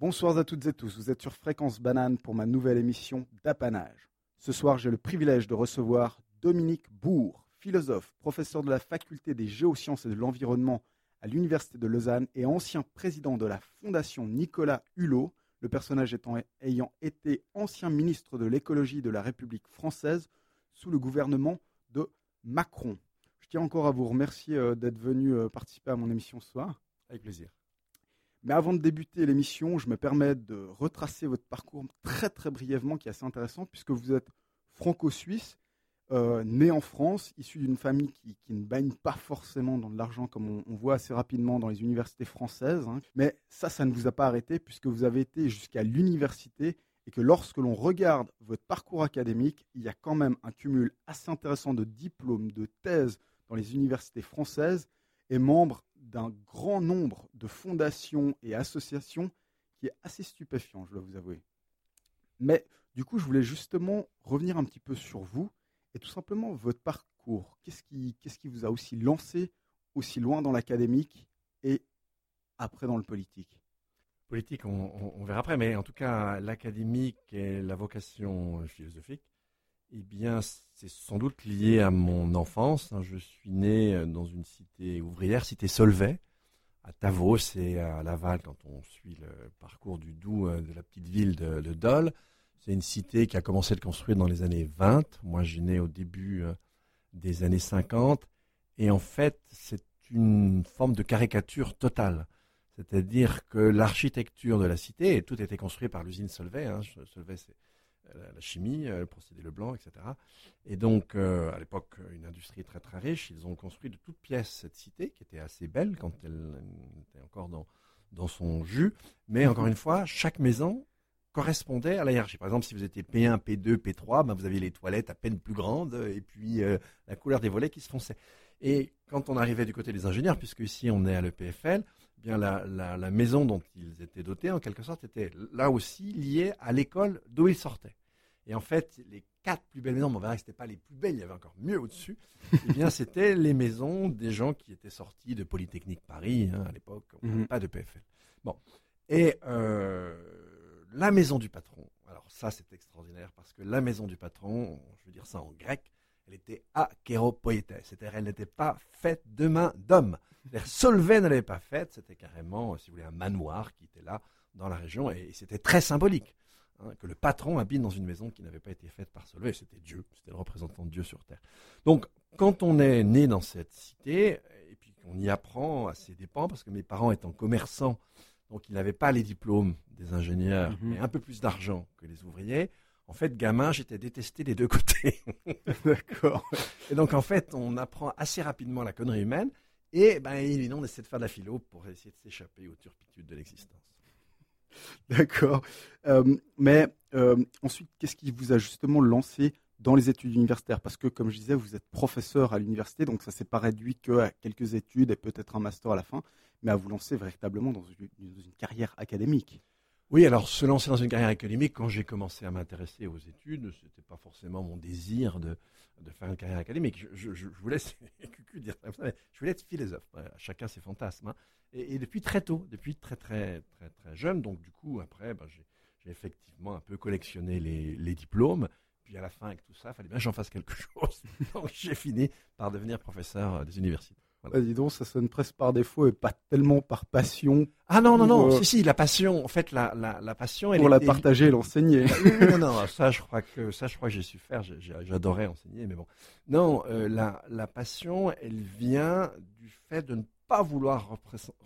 Bonsoir à toutes et tous, vous êtes sur Fréquence Banane pour ma nouvelle émission d'Apanage. Ce soir, j'ai le privilège de recevoir Dominique Bourg, philosophe, professeur de la faculté des géosciences et de l'environnement à l'Université de Lausanne et ancien président de la Fondation Nicolas Hulot, le personnage étant, ayant été ancien ministre de l'écologie de la République française sous le gouvernement de Macron. Je tiens encore à vous remercier euh, d'être venu euh, participer à mon émission ce soir. Avec plaisir. Mais avant de débuter l'émission, je me permets de retracer votre parcours très très brièvement, qui est assez intéressant, puisque vous êtes franco-suisse, euh, né en France, issu d'une famille qui, ne baigne pas forcément dans de l'argent, comme on, voit assez rapidement dans les universités françaises. Hein. Mais ça, ça ne vous a pas arrêté, puisque vous avez été jusqu'à l'université, et que lorsque l'on regarde votre parcours académique, il y a quand même un cumul assez intéressant de diplômes, de thèses dans les universités françaises, et membre d'un grand nombre de fondations et associations qui est assez stupéfiant, je dois vous avouer. Mais du coup, je voulais justement revenir un petit peu sur vous et tout simplement votre parcours. Qu'est-ce qui, qu'est-ce qui vous a aussi lancé aussi loin dans l'académique et après dans le politique? Politique, on, verra après, mais en tout cas, l'académique et la vocation philosophique, eh bien, c'est sans doute lié à mon enfance. Hein. Je suis né euh, dans une cité ouvrière, cité Solvay, à Tavos et à Laval, quand on suit le parcours du Doubs euh, de la petite ville de, Dole. C'est une cité qui a commencé à être construire dans les années 20. Moi, j'ai né au début euh, des années 50. Et en fait, c'est une forme de caricature totale. C'est-à-dire que l'architecture de la cité, et tout était construit par l'usine Solvay. Hein. Solvay, c'est la chimie, le procédé Leblanc, etc. Et donc, euh, à l'époque, une industrie très très riche, ils ont construit de toutes pièces cette cité, qui était assez belle quand elle était encore dans, dans son jus. Mais encore une fois, chaque maison correspondait à la hiérarchie. Par exemple, si vous étiez P1, P2, P3, ben vous aviez les toilettes à peine plus grandes et puis euh, la couleur des volets qui se fonçait. Et quand on arrivait du côté des ingénieurs, puisque ici on est à l'EPFL, eh bien la, maison dont ils étaient dotés, en quelque sorte, était là aussi liée à l'école d'où ils sortaient. Et en fait, les quatre plus belles maisons, on verra que ce pas les plus belles, il y avait encore mieux au-dessus, eh bien, c'était les maisons des gens qui étaient sortis de Polytechnique Paris, hein, à l'époque, mhm. pas de PFL. Bon. Et euh, la maison du patron, alors ça, c'est extraordinaire, parce que la maison du patron, je veux dire ça en grec, elle était akéropoïété, c'est-à-dire elle n'était pas faite de main d'homme. Solvay ne l'avait pas faite, c'était carrément, si vous voulez, un manoir qui était là dans la région, et c'était très symbolique. Hein, que le patron habite dans une maison qui n'avait pas été faite par Solvay. C'était Dieu, c'était le représentant de Dieu sur terre. Donc, quand on est né dans cette cité, et puis qu'on y apprend à ses dépens, parce que mes parents étant commerçants, donc ils n'avaient pas les diplômes des ingénieurs, mhm. mais un peu plus d'argent que les ouvriers. En fait, gamin, j'étais détesté des deux côtés. D'accord. Et donc, en fait, on apprend assez rapidement la connerie humaine. Et ben, il on essaie de faire de la philo pour essayer de s'échapper aux turpitudes de l'existence. D'accord. Euh, mais euh, ensuite, qu'est-ce qui vous a justement lancé dans les études universitaires? Parce que, comme je disais, vous êtes professeur à l'université, donc ça ne s'est pas réduit qu'à quelques études et peut-être un master à la fin, mais à vous lancer véritablement dans une, carrière académique. Oui, alors se lancer dans une carrière académique, quand j'ai commencé à m'intéresser aux études, ce n'était pas forcément mon désir de, de, faire une carrière académique. Je, je, je voulais, dire, je voulais être philosophe. Chacun ses fantasmes. Hein. Et, depuis très tôt, depuis très très très très jeune, donc du coup après, ben, j'ai effectivement un peu collectionné les, diplômes. Puis à la fin, avec tout ça, il fallait bien que j'en fasse quelque chose. donc j'ai fini par devenir professeur des universités. Voilà. dis donc, ça sonne presque par défaut et pas tellement par passion. Ah non, non, non, euh, si, si, la passion, en fait, la, la, la passion, elle Pour la partager et l'enseigner. non, non, ça, je crois que, ça, je crois que j'ai su faire, j'adorais enseigner, mais bon. Non, euh, la, la passion, elle vient du fait de ne pas vouloir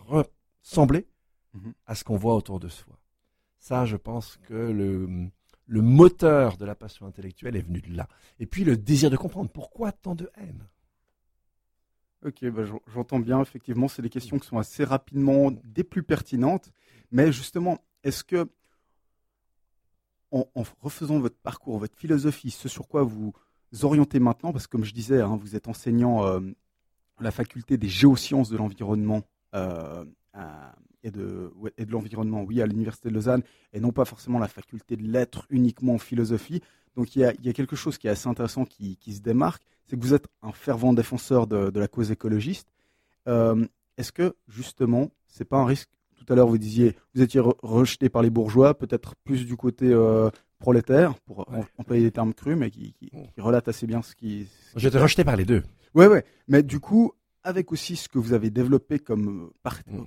ressembler mhm. à ce qu'on voit autour de soi. Ça, je pense que le, le moteur de la passion intellectuelle est venu de là. Et puis le désir de comprendre pourquoi tant de haine? Ok, bah, j'entends bien, effectivement, c'est des questions qui sont assez rapidement des plus pertinentes. Mais justement, est-ce que, en, refaisant votre parcours, votre philosophie, ce sur quoi vous orientez maintenant, parce que comme je disais, hein, vous êtes enseignant euh, la faculté des géosciences de l'environnement euh, et de l'environnement, oui, à l'Université de Lausanne, et non pas forcément la faculté de lettres uniquement en philosophie. Donc il y a, quelque chose qui est assez intéressant qui, se démarque, c'est que vous êtes un fervent défenseur de, la cause écologiste. Euh, est-ce que justement, c'est pas un risque tout à l'heure vous disiez, vous étiez rejeté par les bourgeois, peut-être plus du côté euh, prolétaire, pour employer des termes crus, mais qui, qui, qui relate assez bien ce qui. J'étais rejeté par les deux. Ouais, ouais. Mais du coup, avec aussi ce que vous avez développé comme euh, mm.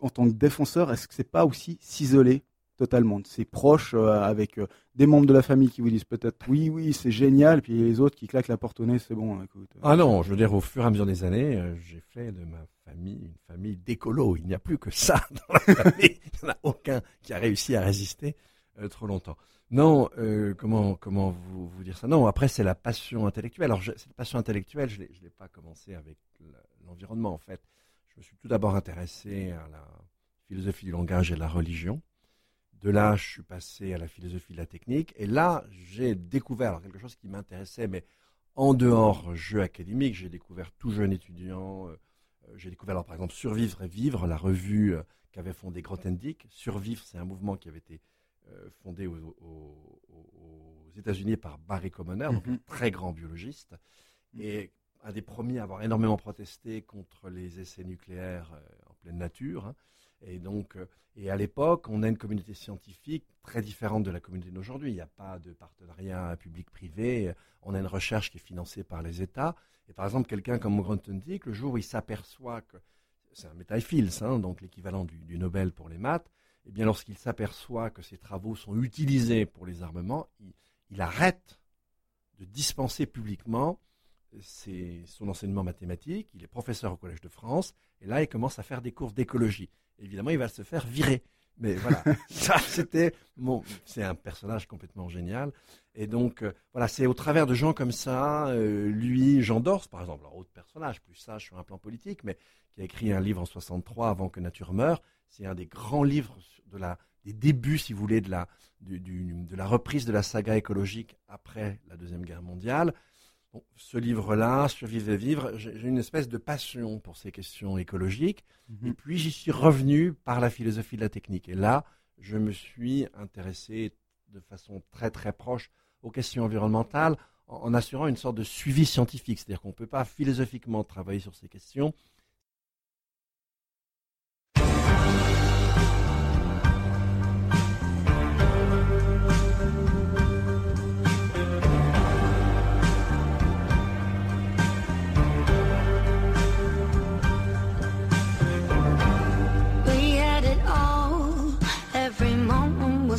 en tant que défenseur, est-ce que c'est pas aussi s'isoler totalement de ses proches, euh, avec euh, des membres de la famille qui vous disent peut-être oui, oui, c'est génial, puis les autres qui claquent la porte au nez, c'est bon. Ah non, je veux dire, au fur et à mesure des années, j'ai fait de ma famille une famille d'écolo. Il n'y a plus que ça dans la famille. Il n'y en a aucun qui a réussi à résister trop longtemps. Non, euh, comment comment vous, vous, dire ça? Non, après c'est la passion intellectuelle. Alors cette passion intellectuelle, je ne l'ai pas commencé avec l'environnement en fait. Je me suis tout d'abord intéressé à la philosophie du langage et de la religion. De là, je suis passé à la philosophie de la technique. Et là, j'ai découvert quelque chose qui m'intéressait, mais en dehors jeu académique, j'ai découvert tout jeune étudiant. Euh, j'ai découvert alors, par exemple Survivre et Vivre, la revue euh, qu'avait fondée Grothendieck. Survivre, c'est un mouvement qui avait été euh, fondé aux, États-Unis par Barry Commoner, donc un mhm. très grand biologiste, mhm. et un des premiers à avoir énormément protesté contre les essais nucléaires euh, en pleine nature. Hein. Et donc, euh, et à l'époque, on a une communauté scientifique très différente de la communauté d'aujourd'hui. Il n'y a pas de partenariat public-privé. On a une recherche qui est financée par les États. Et par exemple, quelqu'un comme Grothendieck, le jour où il s'aperçoit que c'est un métal hein, donc l'équivalent du, Nobel pour les maths, eh bien, lorsqu'il s'aperçoit que ses travaux sont utilisés pour les armements, il, arrête de dispenser publiquement son enseignement mathématique. Il est professeur au Collège de France, et là, il commence à faire des cours d'écologie. Évidemment, il va se faire virer. Mais voilà, ça, c'était mon. C'est un personnage complètement génial. Et donc, euh, voilà, c'est au travers de gens comme ça, euh, lui, Jean Dors, par exemple, un autre personnage, plus sage sur un plan politique, mais qui a écrit un livre en 63 avant que nature meure. C'est un des grands livres de la, des débuts, si vous voulez, de la, de la reprise de la saga écologique après la Deuxième Guerre mondiale. Ce livre-là, Survivre et vivre, j'ai une espèce de passion pour ces questions écologiques. Mhm. Et puis j'y suis revenu par la philosophie de la technique. Et là, je me suis intéressé de façon très très proche aux questions environnementales en assurant une sorte de suivi scientifique. C'est-à-dire qu'on ne peut pas philosophiquement travailler sur ces questions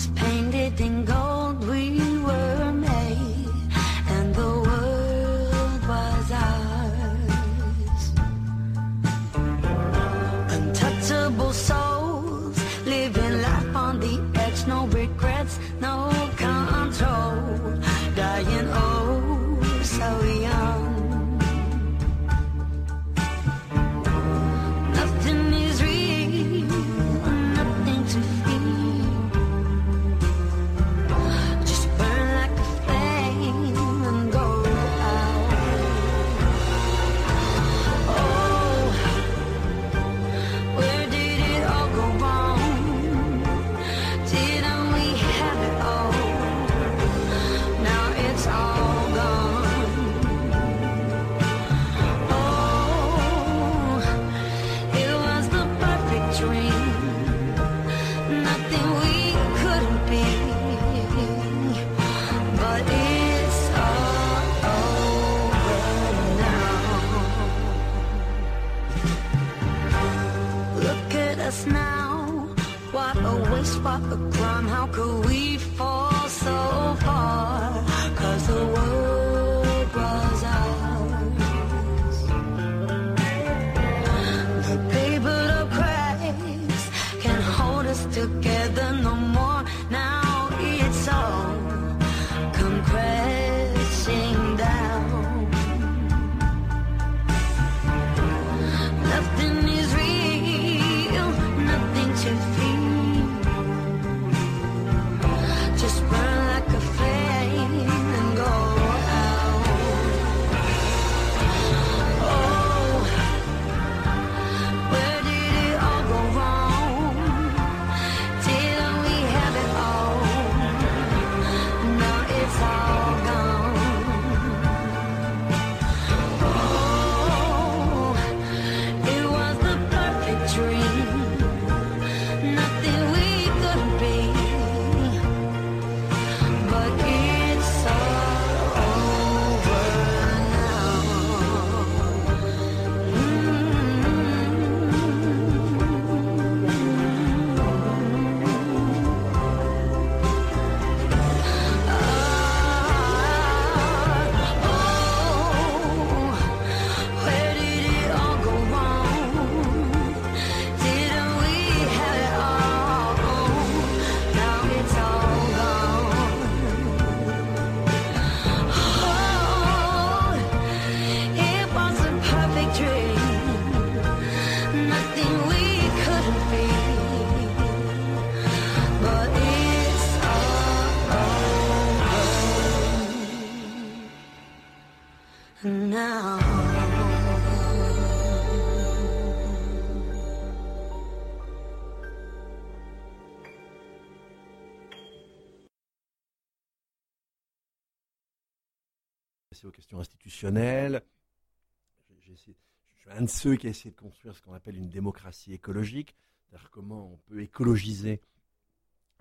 pain. Aux questions institutionnelles. je suis un de ceux qui a essayé de construire ce qu'on appelle une démocratie écologique, c'est-à-dire comment on peut écologiser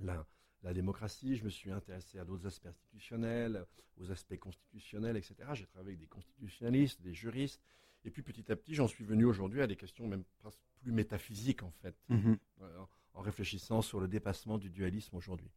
la, la démocratie. Je me suis intéressé à d'autres aspects institutionnels, aux aspects constitutionnels, etc. J'ai travaillé avec des constitutionnalistes, des juristes. Et puis petit à petit, j'en suis venu aujourd'hui à des questions même plus métaphysiques, en fait, mhm. en réfléchissant sur le dépassement du dualisme aujourd'hui.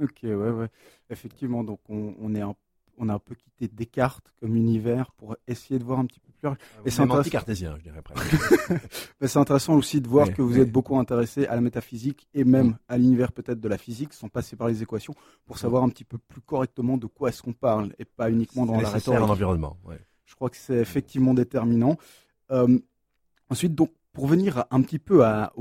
Ok, ouais, ouais. Effectivement, donc on, on est un on a un peu quitté Descartes comme univers pour essayer de voir un petit peu plus large. Ah, et c'est anti-cartésien, je dirais c'est intéressant aussi de voir que vous êtes beaucoup intéressé à la métaphysique et même mm. à l'univers peut-être de la physique, sans passer par les équations, pour savoir un petit peu plus correctement de quoi est-ce qu'on parle et pas uniquement dans la rhétorique. en environnement. Je crois que c'est effectivement déterminant. Euh, ensuite, donc, pour venir un petit peu à,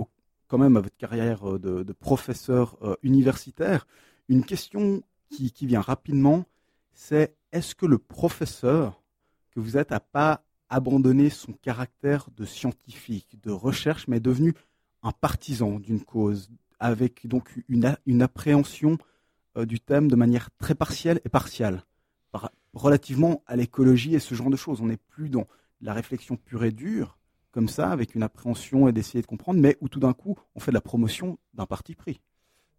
quand même à votre carrière euh, de, professeur euh, universitaire, une question qui, qui vient rapidement c'est est-ce que le professeur que vous êtes n'a pas abandonné son caractère de scientifique, de recherche, mais est devenu un partisan d'une cause, avec donc une, appréhension euh, du thème de manière très partielle et partiale, relativement à l'écologie et ce genre de choses? On n'est plus dans la réflexion pure et dure, comme ça, avec une appréhension et d'essayer de comprendre, mais où tout d'un coup, on fait de la promotion d'un parti pris.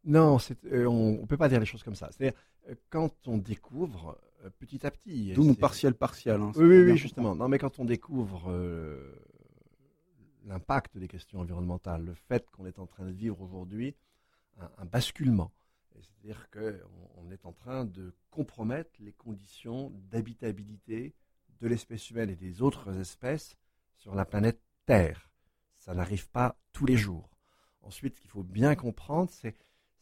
Non, euh, on ne peut pas dire les choses comme ça. C'est-à-dire, euh, quand on découvre euh, petit à petit. D'où partiel partiel. Hein, oui, oui, justement. Non, mais quand on découvre l'impact des questions environnementales, le fait qu'on est en train de vivre aujourd'hui un, basculement, c'est-à-dire qu'on est en train de compromettre les conditions d'habitabilité de l'espèce humaine et des autres espèces sur la planète Terre. Ça n'arrive pas tous les jours. Ensuite, ce qu'il faut bien comprendre, c'est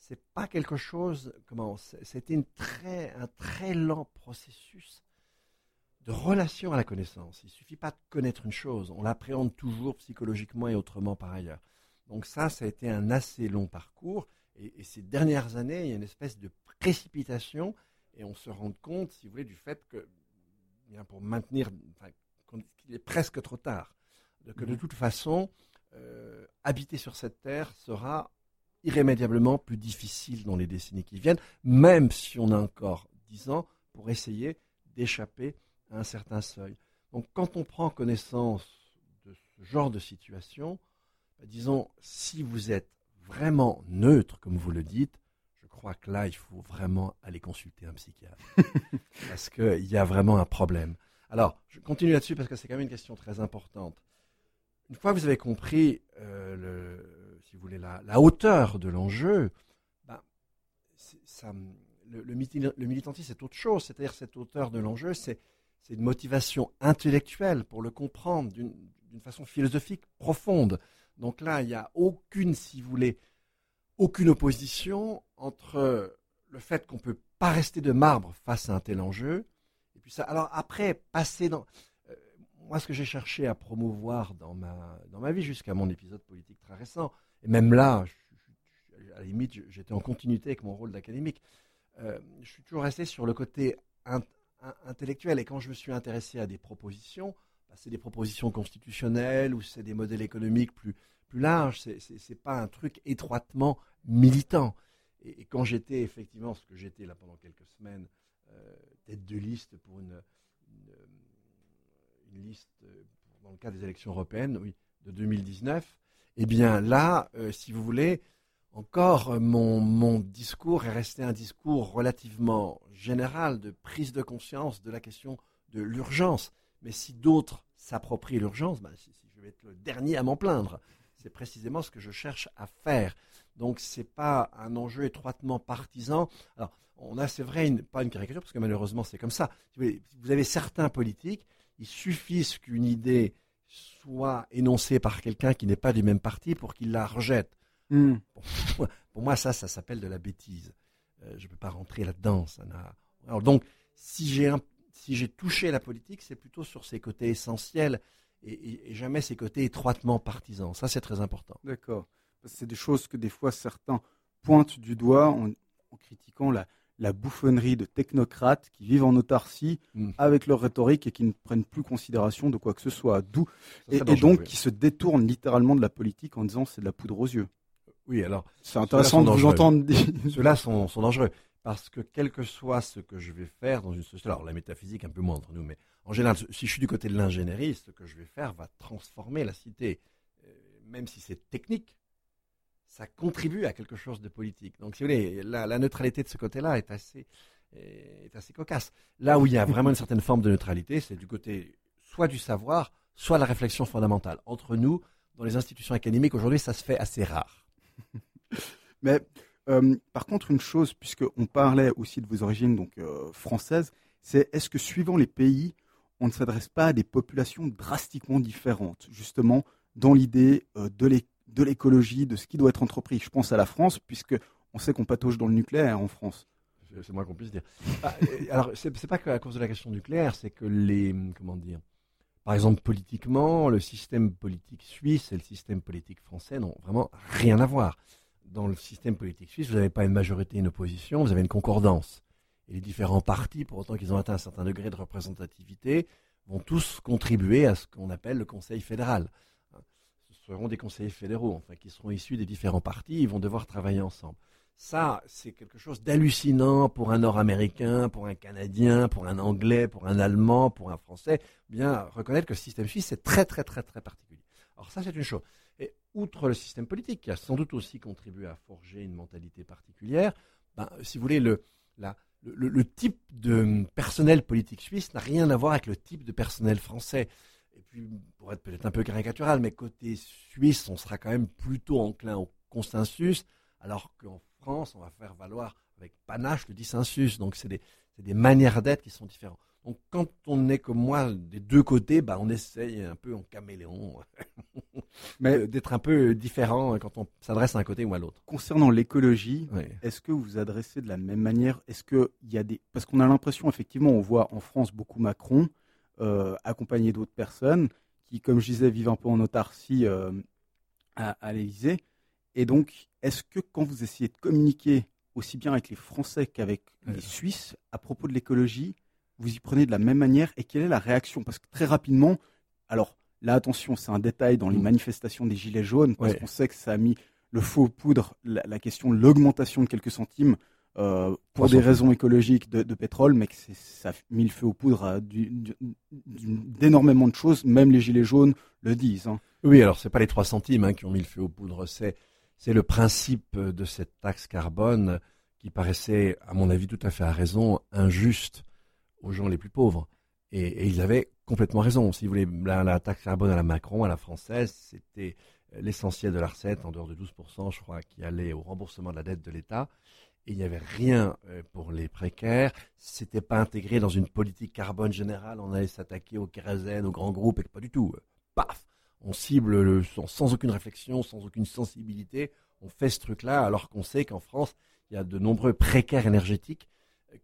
c'est pas quelque chose. Comment C'était une très, un très lent processus de relation à la connaissance. Il suffit pas de connaître une chose, on l'appréhende toujours psychologiquement et autrement par ailleurs. Donc ça, ça a été un assez long parcours. Et, ces dernières années, il y a une espèce de précipitation et on se rend compte, si vous voulez, du fait que, bien pour maintenir, qu'il est presque trop tard, que de mmh toute façon, euh, habiter sur cette terre sera irrémédiablement plus difficile dans les décennies qui viennent, même si on a encore dix ans pour essayer d'échapper à un certain seuil. Donc quand on prend connaissance de ce genre de situation, bah, disons, si vous êtes vraiment neutre, comme vous le dites, je crois que là, il faut vraiment aller consulter un psychiatre. parce qu'il y a vraiment un problème. Alors, je continue là-dessus parce que c'est quand même une question très importante. Une fois que vous avez compris euh, le, si vous voulez, la, hauteur de l'enjeu, ben, le, militantisme, c'est autre chose. C'est-à-dire, cette hauteur de l'enjeu, c'est une motivation intellectuelle pour le comprendre d'une façon philosophique profonde. Donc là, il n'y a aucune, si vous voulez, aucune opposition entre le fait qu'on ne peut pas rester de marbre face à un tel enjeu. Et puis ça, alors après, passer dans. Euh, moi, ce que j'ai cherché à promouvoir dans ma, dans ma vie, jusqu'à mon épisode politique très récent, et même là, à la limite, j'étais en continuité avec mon rôle d'académique. Euh, je suis toujours resté sur le côté intellectuel. Et quand je me suis intéressé à des propositions, bah, c'est des propositions constitutionnelles ou c'est des modèles économiques plus, plus larges. Ce n'est pas un truc étroitement militant. Et, quand j'étais effectivement, ce que j'étais là pendant quelques semaines, euh, tête de liste pour une, liste euh, dans le cadre des élections européennes oui, de 2019, eh bien là, euh, si vous voulez, encore euh, mon, mon, discours est resté un discours relativement général de prise de conscience de la question de l'urgence. Mais si d'autres s'approprient l'urgence, ben, si, je vais être le dernier à m'en plaindre. C'est précisément ce que je cherche à faire. Donc ce n'est pas un enjeu étroitement partisan. Alors on a, c'est vrai, pas une caricature, parce que malheureusement c'est comme ça. Vous avez certains politiques, il suffit qu'une idée soit énoncée par quelqu'un qui n'est pas du même parti pour qu'il la rejette. Hmm. Pour, moi, ça, ça s'appelle de la bêtise. Euh, je ne peux pas rentrer là-dedans. Alors donc, si j'ai si j'ai touché la politique, c'est plutôt sur ses côtés essentiels et, jamais ses côtés étroitement partisans. Ça, c'est très important. D'accord. C'est des choses que des fois certains pointent du doigt en critiquant la, la bouffonnerie de technocrates qui vivent en autarcie hmm. avec leur rhétorique et qui ne prennent plus considération de quoi que ce soit. D'où et, donc qui se détournent littéralement de la politique en disant c'est de la poudre aux yeux. Oui, alors c'est intéressant de vous entendre Ceux-là sont, dangereux parce que quel que soit ce que je vais faire dans une société, alors la métaphysique un peu moins entre nous, mais en général, si je suis du côté de l'ingénierie, ce que je vais faire va transformer la cité, euh, même si c'est technique, ça contribue à quelque chose de politique. Donc, si vous voulez, la, neutralité de ce côté-là est assez, est assez cocasse. Là où il y a vraiment une certaine forme de neutralité, c'est du côté soit du savoir, soit la réflexion fondamentale. Entre nous, dans les institutions académiques, aujourd'hui, ça se fait assez rare. Mais euh, par contre, une chose, puisqu'on parlait aussi de vos origines donc euh, françaises, c'est est-ce que suivant les pays, on ne s'adresse pas à des populations drastiquement différentes, justement dans l'idée euh, de l'écologie, de ce qui doit être entrepris. Je pense à la France, puisque on sait qu'on patauge dans le nucléaire en France. C'est moins qu'on puisse dire. Ah, alors, c'est pas qu'à cause de la question nucléaire, c'est que les comment dire. Par exemple, politiquement, le système politique suisse et le système politique français n'ont vraiment rien à voir dans le système politique suisse, vous n'avez pas une majorité, une opposition, vous avez une concordance. Et les différents partis, pour autant qu'ils ont atteint un certain degré de représentativité, vont tous contribuer à ce qu'on appelle le Conseil fédéral. Seront des conseillers fédéraux, enfin, qui seront issus des différents partis, ils vont devoir travailler ensemble. Ça, c'est quelque chose d'hallucinant pour un Nord-Américain, pour un Canadien, pour un Anglais, pour un Allemand, pour un Français. Bien reconnaître que le système suisse est très, très, très, très particulier. Alors ça, c'est une chose. Et outre le système politique, qui a sans doute aussi contribué à forger une mentalité particulière, ben, si vous voulez, le, le, type de personnel politique suisse n'a rien à voir avec le type de personnel français. Et puis, pour être peut-être un peu caricatural, mais côté suisse, on sera quand même plutôt enclin au consensus, alors qu'en France, on va faire valoir avec panache le dissensus. Donc, c'est des, des manières d'être qui sont différentes. Donc, quand on est comme moi des deux côtés, bah, on essaye un peu en caméléon, mais d'être un peu différent quand on s'adresse à un côté ou à l'autre. Concernant l'écologie, est-ce que vous vous adressez de la même manière? Est-ce que il y a des parce qu'on a l'impression effectivement, on voit en France beaucoup Macron euh, accompagné d'autres personnes qui, comme je disais, vivent un peu en autarcie euh, à, à l'Élysée. Et donc, est-ce que quand vous essayez de communiquer aussi bien avec les Français qu'avec les Suisses à propos de l'écologie, vous y prenez de la même manière et quelle est la réaction? Parce que très rapidement, alors là, attention, c'est un détail dans les mm. manifestations des Gilets jaunes, parce qu'on sait que ça a mis le faux poudre, la, question de l'augmentation de quelques centimes euh, pour des raisons écologiques de, pétrole, mais que ça a mis le feu aux poudres d'énormément de choses, même les Gilets jaunes le disent. Hein. Oui, alors c'est pas les 3 centimes hein, qui ont mis le feu aux poudres, c'est c'est le principe de cette taxe carbone qui paraissait, à mon avis, tout à fait à raison, injuste aux gens les plus pauvres. Et, ils avaient complètement raison. Si vous voulez, la, taxe carbone à la Macron, à la française, c'était l'essentiel de la recette, en dehors de 12%, je crois, qui allait au remboursement de la dette de l'État. Et il n'y avait rien euh, pour les précaires. C'était pas intégré dans une politique carbone générale. On allait s'attaquer au kérosène, aux grands groupes, et pas du tout. Paf On cible le, sans aucune réflexion, sans aucune sensibilité. On fait ce truc-là, alors qu'on sait qu'en France, il y a de nombreux précaires énergétiques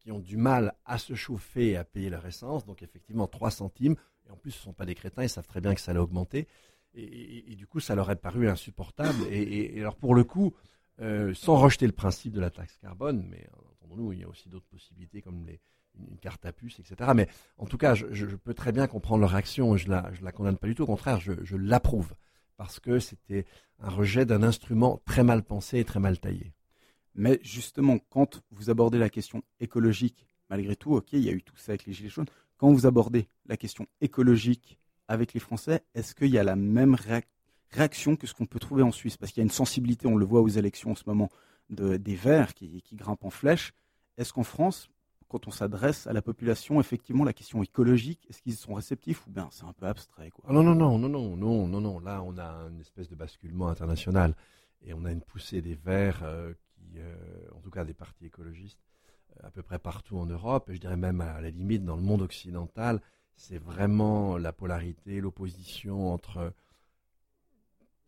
qui ont du mal à se chauffer et à payer leur essence. Donc effectivement, 3 centimes. Et en plus, ce ne sont pas des crétins, ils savent très bien que ça allait augmenter. Et, du coup, ça leur est paru insupportable. Et, alors pour le coup, euh, sans rejeter le principe de la taxe carbone, mais entendons-nous, il y a aussi d'autres possibilités comme les, une carte à puce, etc. Mais en tout cas, je, peux très bien comprendre leur action. Je la, je la condamne pas du tout. Au contraire, je, je l'approuve parce que c'était un rejet d'un instrument très mal pensé et très mal taillé. Mais justement, quand vous abordez la question écologique, malgré tout, ok, il y a eu tout ça avec les Gilets jaunes, quand vous abordez la question écologique avec les Français, est-ce qu'il y a la même réaction que ce qu'on peut trouver en Suisse Parce qu'il y a une sensibilité, on le voit aux élections en ce moment, de, des Verts qui, grimpent en flèche. Est-ce qu'en France, quand on s'adresse à la population, effectivement, la question écologique, est-ce qu'ils sont réceptifs ou bien c'est un peu abstrait quoi? Ah Non, non, non, non, non, non, non, non. Là, on a une espèce de basculement international et on a une poussée des Verts euh, euh, en tout cas des partis écologistes, euh, à peu près partout en Europe, et je dirais même à la limite dans le monde occidental, c'est vraiment la polarité, l'opposition entre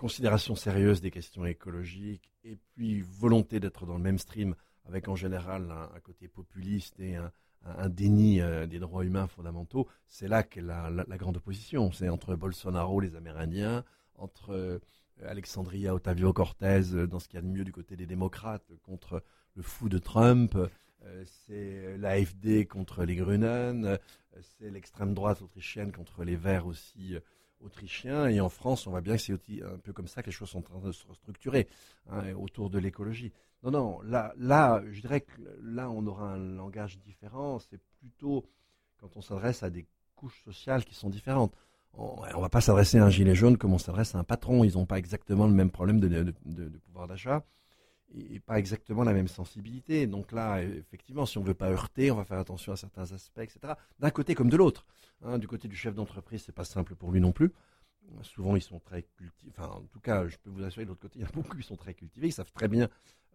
considération sérieuse des questions écologiques et puis volonté d'être dans le même stream avec en général un, côté populiste et un, déni euh, des droits humains fondamentaux, c'est là qu'est la, grande opposition. C'est entre Bolsonaro, les Amérindiens, entre Alexandria Otavio Cortez euh, dans ce qu'il y a de mieux du côté des démocrates contre le fou de Trump. Euh, c'est l'AFD contre les Grünen, euh, c'est l'extrême droite autrichienne contre les Verts aussi autrichien. Et en France, on voit bien que c'est un peu comme ça que les choses sont en train de se structurer hein, autour de l'écologie. Non, non, là, là, je dirais que là, on aura un langage différent. C'est plutôt quand on s'adresse à des couches sociales qui sont différentes. On ne va pas s'adresser à un gilet jaune comme on s'adresse à un patron. Ils n'ont pas exactement le même problème de, pouvoir d'achat et pas exactement la même sensibilité. Donc là, effectivement, si on ne veut pas heurter, on va faire attention à certains aspects, etc. D'un côté comme de l'autre. Hein. du côté du chef d'entreprise, c'est pas simple pour lui non plus. Souvent, ils sont très cultivés. Enfin, en tout cas, je peux vous assurer, de l'autre côté, il y en a beaucoup qui sont très cultivés. Ils savent très bien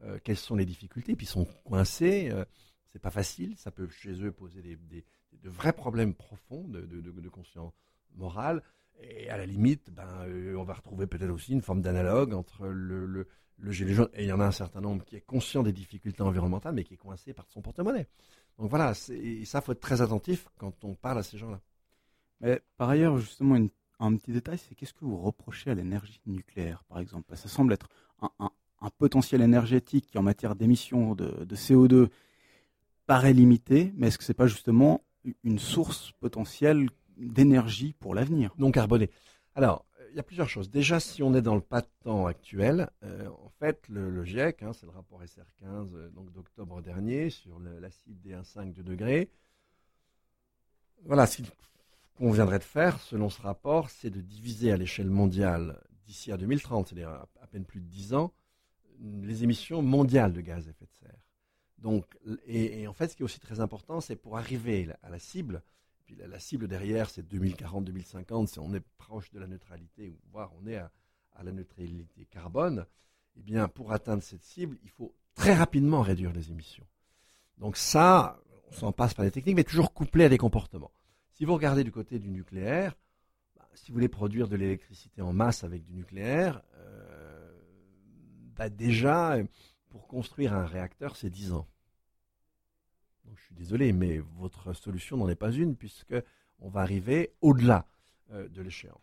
euh, quelles sont les difficultés, puis ils sont coincés. Euh, c'est pas facile. Ça peut chez eux poser des, de vrais problèmes profonds de, conscience morale. Et à la limite, ben, euh, on va retrouver peut-être aussi une forme d'analogue entre le, le, gilet jaune, et il y en a un certain nombre qui est conscient des difficultés environnementales, mais qui est coincé par son porte-monnaie. Donc voilà, et ça, faut être très attentif quand on parle à ces gens-là. Mais par ailleurs, justement, un petit détail, c'est qu'est-ce que vous reprochez à l'énergie nucléaire, par exemple? Ça semble être un, un, un, potentiel énergétique qui, en matière d'émissions de, de, CO2, paraît limité, mais est-ce que c'est pas justement une source potentielle d'énergie pour l'avenir? Non carboné. Alors, il y a plusieurs choses. Déjà, si on est dans le pas de temps actuel, euh, en fait, le, GIEC, hein, c'est le rapport SR15 euh, d'octobre dernier sur l'acide D1,5 de degrés. Voilà, ce qu'on viendrait de faire, selon ce rapport, c'est de diviser à l'échelle mondiale d'ici à 2030, c'est-à-dire à peine plus de 10 ans, les émissions mondiales de gaz à effet de serre. Donc, et en fait, ce qui est aussi très important, c'est pour arriver à la cible, puis la, cible derrière, c'est 2040-2050, si on est proche de la neutralité, voire on est à, la neutralité carbone, eh bien, pour atteindre cette cible, il faut très rapidement réduire les émissions. Donc ça, on s'en passe par les techniques, mais toujours couplé à des comportements. Si vous regardez du côté du nucléaire, bah, si vous voulez produire de l'électricité en masse avec du nucléaire, euh, bah, déjà, pour construire un réacteur, c'est 10 ans je suis désolé, mais votre solution n'en est pas une, puisque on va arriver au-delà euh, de l'échéance.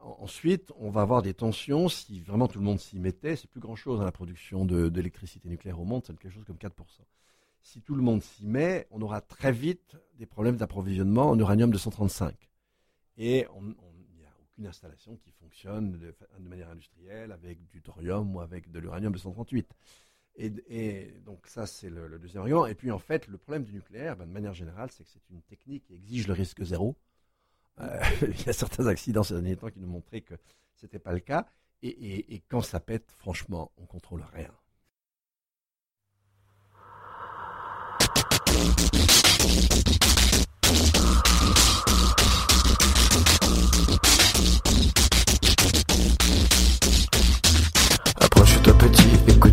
Ensuite, on va avoir des tensions. Si vraiment tout le monde s'y mettait, c'est plus grand-chose hein, la production d'électricité nucléaire au monde, c'est quelque chose comme 4%. Si tout le monde s'y met, on aura très vite des problèmes d'approvisionnement en uranium 235. Et il n'y a aucune installation qui fonctionne de, de, manière industrielle avec du thorium ou avec de l'uranium 238. Et, donc ça, c'est le, deuxième argument. Et puis en fait, le problème du nucléaire, ben, de manière générale, c'est que c'est une technique qui exige le risque zéro. Euh, il y a certains accidents ces derniers temps qui nous montraient que ce n'était pas le cas. Et, et, quand ça pète, franchement, on contrôle rien.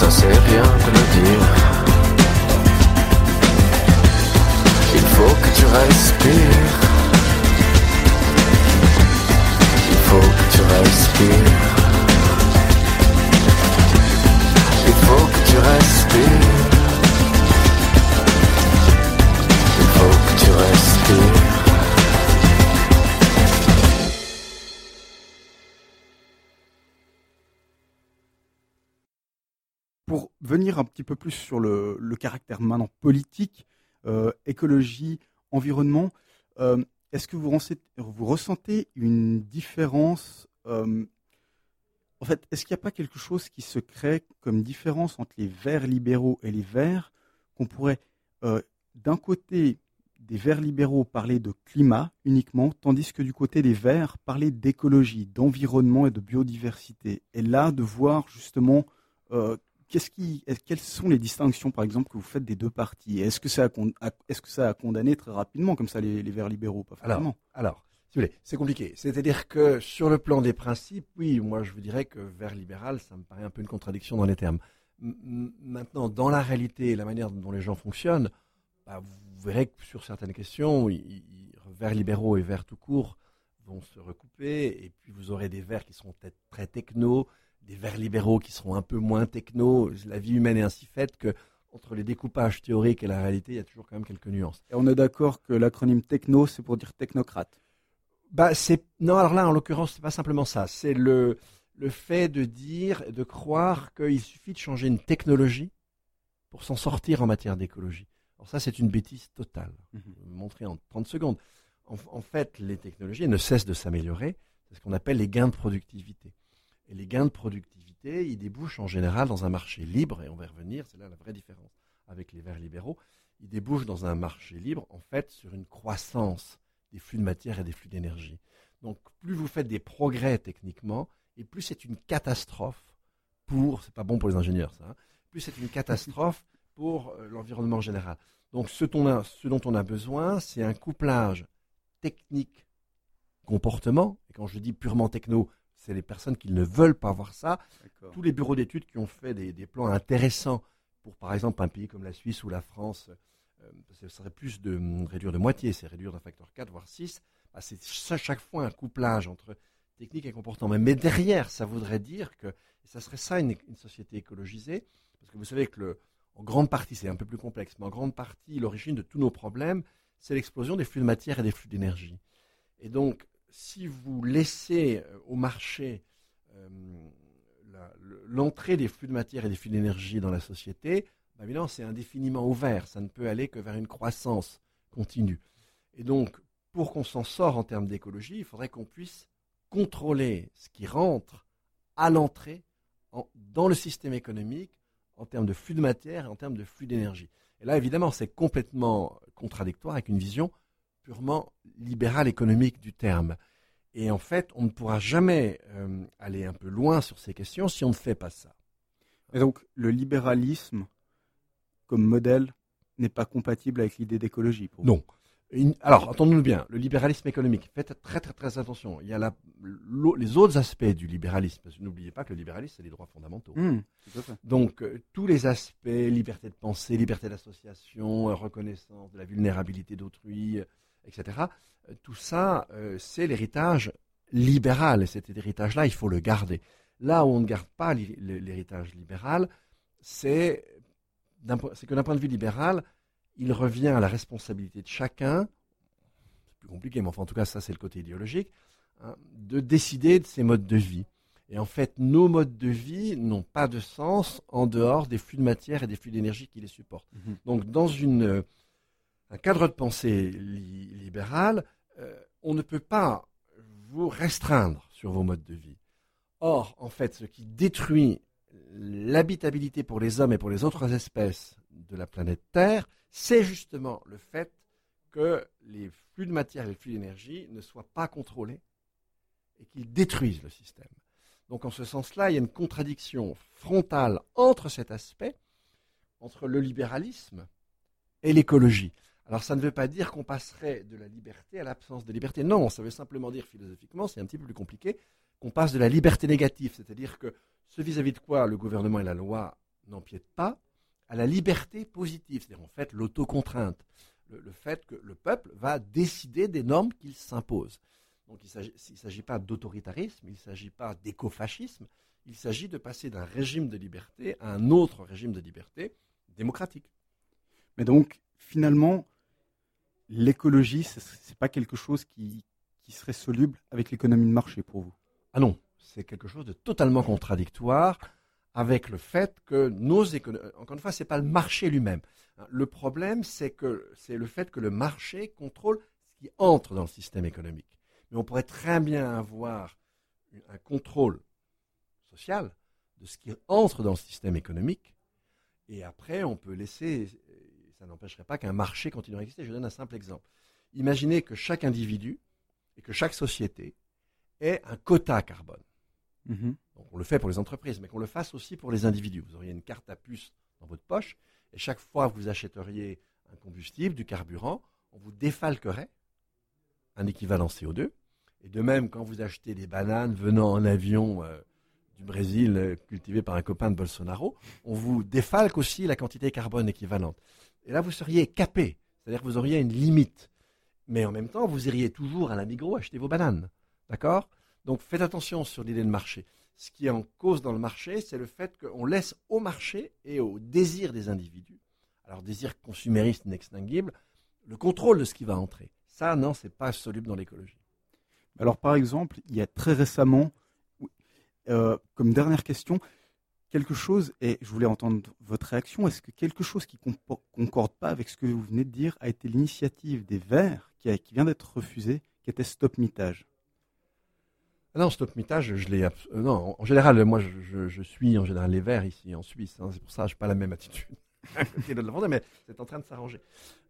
Ça c'est rien de le dire. Il faut que tu respires. Il faut que tu respires. Il faut que tu respires. Il faut que tu respires. Venir un petit peu plus sur le, caractère maintenant politique, euh, écologie, environnement, euh, est-ce que vous, ressentez une différence euh, En fait, est-ce qu'il n'y a pas quelque chose qui se crée comme différence entre les verts libéraux et les verts qu'on pourrait, d'un côté, des verts libéraux parler de climat uniquement, tandis que du côté des verts parler d'écologie, d'environnement et de biodiversité? Et là, de voir justement qu'est-ce qui, est- quelles sont les distinctions, par exemple, que vous faites des deux partis Est-ce que ça a, que ça condamné très rapidement, comme ça, les, les Verts libéraux Pas forcément? alors, si vous voulez, c'est compliqué. C'est-à-dire que sur le plan des principes, oui, moi je vous dirais que vers libéral, ça me paraît un peu une contradiction dans les termes. M- Maintenant, dans la réalité et la manière dont les gens fonctionnent, bah, vous verrez que sur certaines questions, verts libéraux et verts tout court vont se recouper, et puis vous aurez des verts qui seront peut-être très techno, des verts libéraux qui seront un peu moins techno. La vie humaine est ainsi faite que entre les découpages théoriques et la réalité, il y a toujours quand même quelques nuances. Et on est d'accord que l'acronyme techno, c'est pour dire technocrate. Bah, c'est non. Alors là, en l'occurrence, c'est pas simplement ça. C'est le le fait de dire, de croire qu'il suffit de changer une technologie pour s'en sortir en matière d'écologie. Alors ça, c'est une bêtise totale. Mhm. Je vais vous montrer en 30 secondes. En, en fait, les technologies ne cessent de s'améliorer. C'est ce qu'on appelle les gains de productivité. Et les gains de productivité, ils débouchent en général dans un marché libre, et on va y revenir, c'est là la vraie différence avec les verts libéraux. Ils débouchent dans un marché libre, en fait, sur une croissance des flux de matière et des flux d'énergie. Donc, plus vous faites des progrès techniquement, et plus c'est une catastrophe pour, c'est pas bon pour les ingénieurs ça, hein, plus c'est une catastrophe pour euh, l'environnement général. Donc, ce, dont on a- ce dont on a besoin, c'est un couplage technique, comportement, et quand je dis purement techno, c'est les personnes qui ne veulent pas voir ça, tous les bureaux d'études qui ont fait des, des plans intéressants pour, par exemple, un pays comme la Suisse ou la France, euh, ce serait plus de hum, réduire de moitié, c'est réduire d'un facteur 4, voire 6. Bah, c'est ça, chaque fois un couplage entre technique et comportement. Mais, derrière, ça voudrait dire que ça serait ça une, une société écologisée, parce que vous savez que le, en grande partie, c'est un peu plus complexe, mais en grande partie, l'origine de tous nos problèmes, c'est l'explosion des flux de matière et des flux d'énergie. Et donc, si vous laissez euh, au marché euh, l'entrée des flux de matière et des flux d'énergie dans la société, bah, évidemment, c'est indéfiniment ouvert. Ça ne peut aller que vers une croissance continue. Et donc, pour qu'on s'en sort en termes d'écologie, il faudrait qu'on puisse contrôler ce qui rentre à l'entrée en- dans le système économique en termes de flux de matière et en termes de flux d'énergie. Et là, évidemment, c'est complètement contradictoire avec une vision purement libérale économique du terme. Et en fait, on ne pourra jamais euh, aller un peu loin sur ces questions si on ne fait pas ça. Et donc, le libéralisme comme modèle n'est pas compatible avec l'idée d'écologie. Non. Une- Alors, entendons-nous bien, le libéralisme économique, faites très très très attention. Il y a la- les autres aspects du libéralisme. Parce que N'oubliez pas que le libéralisme, c'est les droits fondamentaux. Fait. Donc, euh, tous les aspects, liberté de penser, liberté d'association, euh, reconnaissance de la vulnérabilité d'autrui, etc., euh, tout ça, euh, c'est l'héritage libéral. Et cet héritage-là, il faut le garder. Là où on ne garde pas l'héritage libéral, c'est que d'un point de vue libéral, il revient à la responsabilité de chacun, c'est plus compliqué, mais enfin en tout cas ça c'est le côté idéologique, hein, de décider de ses modes de vie. Et en fait, nos modes de vie n'ont pas de sens en dehors des flux de matière et des flux d'énergie qui les supportent. Mhm. Donc, dans une, un cadre de pensée libéral, euh, on ne peut pas vous restreindre sur vos modes de vie. Or, en fait, ce qui détruit l'habitabilité pour les hommes et pour les autres espèces de la planète Terre, c'est justement le fait que les flux de matière et les flux d'énergie ne soient pas contrôlés et qu'ils détruisent le système. Donc en ce sens-là, il y a une contradiction frontale entre cet aspect, entre le libéralisme et l'écologie. Alors ça ne veut pas dire qu'on passerait de la liberté à l'absence de liberté. Non, ça veut simplement dire philosophiquement, c'est un petit peu plus compliqué, qu'on passe de la liberté négative, c'est-à-dire que ce vis-à-vis de quoi le gouvernement et la loi n'empiètent pas, à la liberté positive, c'est-à-dire en fait l'autocontrainte, le, fait que le peuple va décider des normes qu'il s'impose. Donc il ne s'agit pas d'autoritarisme, il ne s'agit pas d'écofascisme, il s'agit de passer d'un régime de liberté à un autre régime de liberté démocratique. Mais donc, finalement, l'écologie, ce n'est pas quelque chose qui, qui serait soluble avec l'économie de marché pour vous? Ah non, c'est quelque chose de totalement contradictoire avec le fait que nos économies. Encore une fois, ce n'est pas le marché lui-même. Le problème, c'est que c'est le fait que le marché contrôle ce qui entre dans le système économique mais on pourrait très bien avoir un contrôle social de ce qui entre dans le système économique, et après on peut laisser, ça n'empêcherait pas qu'un marché continue à exister. Je donne un simple exemple. Imaginez que chaque individu et que chaque société ait un quota carbone. Mhm. on le fait pour les entreprises, mais qu'on le fasse aussi pour les individus. Vous auriez une carte à puce dans votre poche, et chaque fois que vous achèteriez un combustible, du carburant, on vous défalquerait un équivalent CO2, et de même, quand vous achetez des bananes venant en avion euh, du Brésil, euh, cultivées par un copain de Bolsonaro, on vous défalque aussi la quantité carbone équivalente. Et là, vous seriez capé, c'est-à-dire que vous auriez une limite. Mais en même temps, vous iriez toujours à la Migros acheter vos bananes. D'accord? Donc faites attention sur l'idée de marché. Ce qui est en cause dans le marché, c'est le fait qu'on laisse au marché et au désir des individus, alors désir consumériste inextinguible, le contrôle de ce qui va entrer. Ça, non, c'est pas soluble dans l'écologie. Alors, par exemple, il y a très récemment, euh, comme dernière question, quelque chose, et je voulais entendre votre réaction, est-ce que quelque chose qui ne concorde pas avec ce que vous venez de dire a été l'initiative des Verts qui, vient d'être refusée, qui était Stop Mitage? Non, stop mitage, je l'ai. Euh, non, en général, moi, je, suis en général les Verts ici en Suisse. Hein, c'est pour ça que je n'ai pas la même attitude mais c'est en train de s'arranger.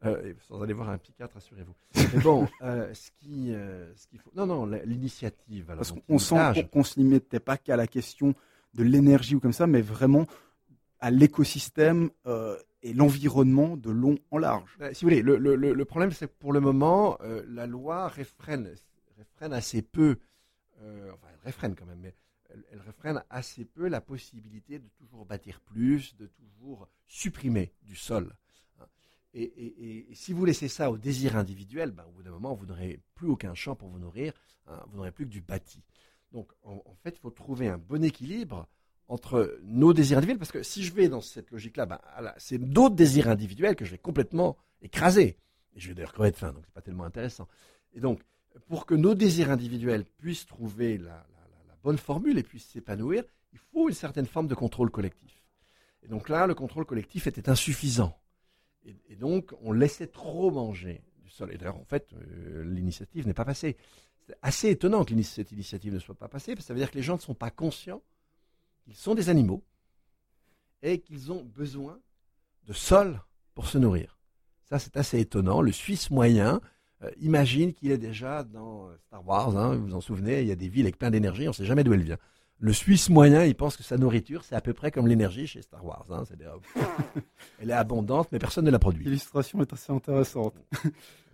Euh, sans aller voir un psychiatre, rassurez-vous. Mais bon, euh, ce euh, ce qu'il faut. Non, non, l'initiative. Parce qu'on sent qu'on ne se limitait pas qu'à la question de l'énergie ou comme ça, mais vraiment à l'écosystème et l'environnement de long en large. Bah, si vous voulez, le, problème, c'est que pour le moment, la loi réfrène, réfrène assez peu. enfin, elle réfrène quand même, mais elle, elle assez peu la possibilité de toujours bâtir plus, de toujours supprimer du sol. Hein. Et, si vous laissez ça au désir individuel, ben, au bout d'un moment, vous n'aurez plus aucun champ pour vous nourrir, hein. vous n'aurez plus que du bâti. Donc, en, fait, il faut trouver un bon équilibre entre nos désirs individuels, parce que si je vais dans cette logique-là, ben, c'est d'autres désirs individuels que je vais complètement écraser. Et je vais d'ailleurs crever de faim, donc c'est pas tellement intéressant. Et donc, pour que nos désirs individuels puissent trouver la, bonne formule et puisse s'épanouir, il faut une certaine forme de contrôle collectif. Et donc là, le contrôle collectif était insuffisant. Et, donc, on laissait trop manger du sol. Et d'ailleurs, en fait, euh, l'initiative n'est pas passée. C'est assez étonnant que cette initiative ne soit pas passée, parce que ça veut dire que les gens ne sont pas conscients qu'ils sont des animaux et qu'ils ont besoin de sol pour se nourrir. Ça, c'est assez étonnant. Le Suisse moyen, euh, imagine qu'il est déjà dans euh, Star Wars, hein, vous vous en souvenez, il y a des villes avec plein d'énergie, on ne sait jamais d'où elle vient. Le Suisse moyen, il pense que sa nourriture, c'est à peu près comme l'énergie chez Star Wars. Hein, elle est abondante, mais personne ne la produit. L'illustration est assez intéressante.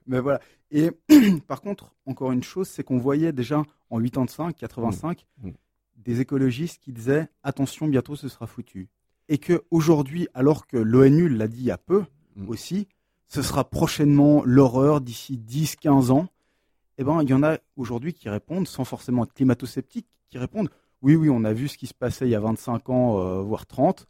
mais voilà. Et par contre, encore une chose, c'est qu'on voyait déjà en 85, 85, mmh. mmh. des écologistes qui disaient attention, bientôt ce sera foutu. Et qu'aujourd'hui, alors que l'ONU l'a dit il y a peu mmh. aussi, ce sera prochainement l'horreur d'ici 10-15 ans. eh ben, il y en a aujourd'hui qui répondent, sans forcément être climato-sceptiques, qui répondent oui, oui, on a vu ce qui se passait il y a 25 ans, euh, voire 30.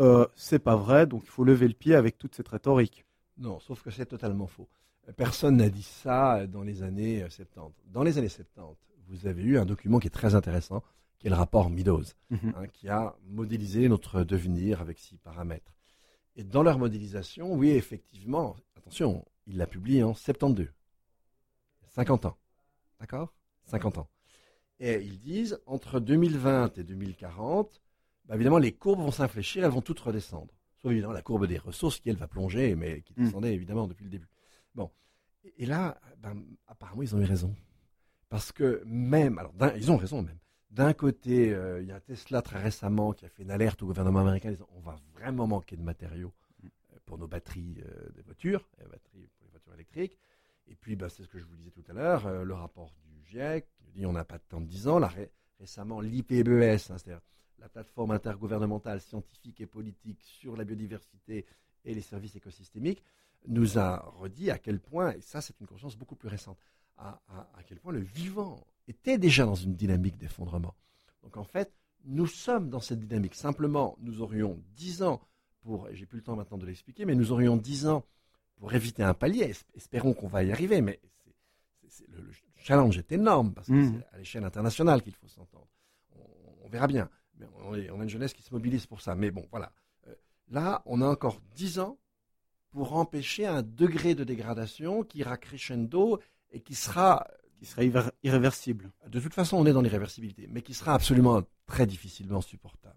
Euh, c'est pas vrai, donc il faut lever le pied avec toute cette rhétorique. Non, sauf que c'est totalement faux. Personne n'a dit ça dans les années 70. Dans les années 70, vous avez eu un document qui est très intéressant, qui est le rapport Meadows, Mhm. hein, qui a modélisé notre devenir avec six paramètres. Et dans leur modélisation, oui, effectivement, attention, il l'a publié en 72. 50 ans. D'accord? 50 ans. Et ils disent, entre 2020 et 2040, bah, évidemment, les courbes vont s'infléchir, elles vont toutes redescendre. Sauf évidemment la courbe des ressources qui, elle, va plonger, mais qui Mm. descendait évidemment depuis le début. Bon. Et, là, ben, apparemment, ils ont eu raison. Parce que même, alors, ils ont raison même. D'un côté, euh, il y a Tesla très récemment qui a fait une alerte au gouvernement américain disant on va vraiment manquer de matériaux euh, pour nos batteries euh, des voitures, les batteries pour les voitures électriques. Et puis, ben, c'est ce que je vous disais tout à l'heure, euh, le rapport du GIEC dit on n'a pas de temps de 10 ans. Récemment, l'IPBES, hein, c'est-à-dire la plateforme intergouvernementale scientifique et politique sur la biodiversité et les services écosystémiques, nous a redit à quel point, et ça c'est une conscience beaucoup plus récente, à, à- à quel point le vivant était déjà dans une dynamique d'effondrement. Donc en fait, nous sommes dans cette dynamique. Simplement, nous aurions 10 ans pour, et j'ai plus le temps maintenant de l'expliquer, mais nous aurions 10 ans pour éviter un palier. Es- Espérons qu'on va y arriver, mais c'est- le, le challenge est énorme parce que Mhm. c'est à l'échelle internationale qu'il faut s'entendre. On, on verra bien. Mais on a une jeunesse qui se mobilise pour ça. Mais bon, voilà. Euh, là, on a encore 10 ans pour empêcher un degré de dégradation qui ira crescendo et qui sera, Qui irré- irréversible. de toute façon, on est dans l'irréversibilité, mais qui sera absolument très difficilement supportable.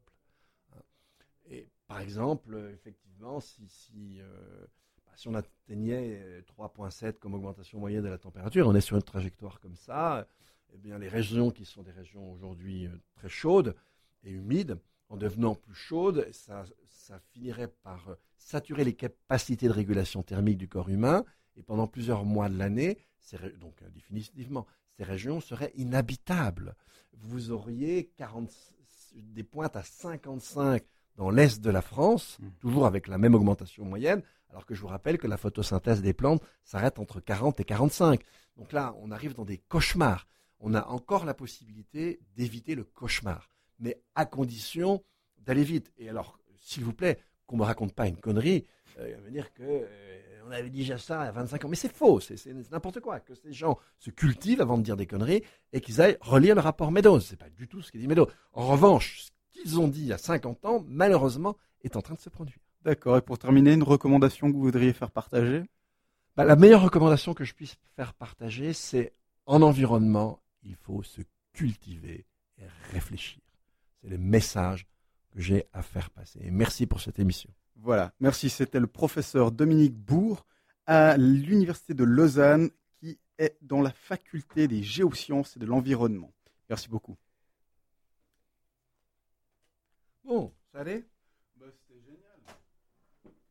Et par exemple, euh, effectivement, si, si, euh, bah, si on atteignait euh, 3,7 comme augmentation moyenne de la température, on est sur une trajectoire comme ça, eh bien, les régions qui sont des régions aujourd'hui euh, très chaudes et humides, en devenant plus chaudes, ça, ça finirait par euh, saturer les capacités de régulation thermique du corps humain, et pendant plusieurs mois de l'année, donc euh, définitivement, ces régions seraient inhabitables. Vous auriez 40, des pointes à 55 dans l'est de la France, Mm. toujours avec la même augmentation moyenne, alors que je vous rappelle que la photosynthèse des plantes s'arrête entre 40 et 45. Donc là, on arrive dans des cauchemars. On a encore la possibilité d'éviter le cauchemar, mais à condition d'aller vite. Et alors, s'il vous plaît, qu'on me raconte pas une connerie, euh, on va dire que euh, on avait déjà ça à 25 ans, mais c'est faux, c'est n'importe quoi. Que ces gens se cultivent avant de dire des conneries et qu'ils aillent relire le rapport Meadows. C'est pas du tout ce que dit Meadows. En revanche, ce qu'ils ont dit il y a 50 ans, malheureusement, est en train de se produire. D'accord. Et pour terminer, une recommandation que vous voudriez faire partager? Bah, la meilleure recommandation que je puisse faire partager, c'est en environnement, il faut se cultiver et réfléchir. C'est le message que j'ai à faire passer. Et merci pour cette émission. Voilà, merci. C'était le professeur Dominique Bourg à l'Université de Lausanne qui est dans la faculté des géosciences et de l'environnement. Merci beaucoup. Bon, ça allait?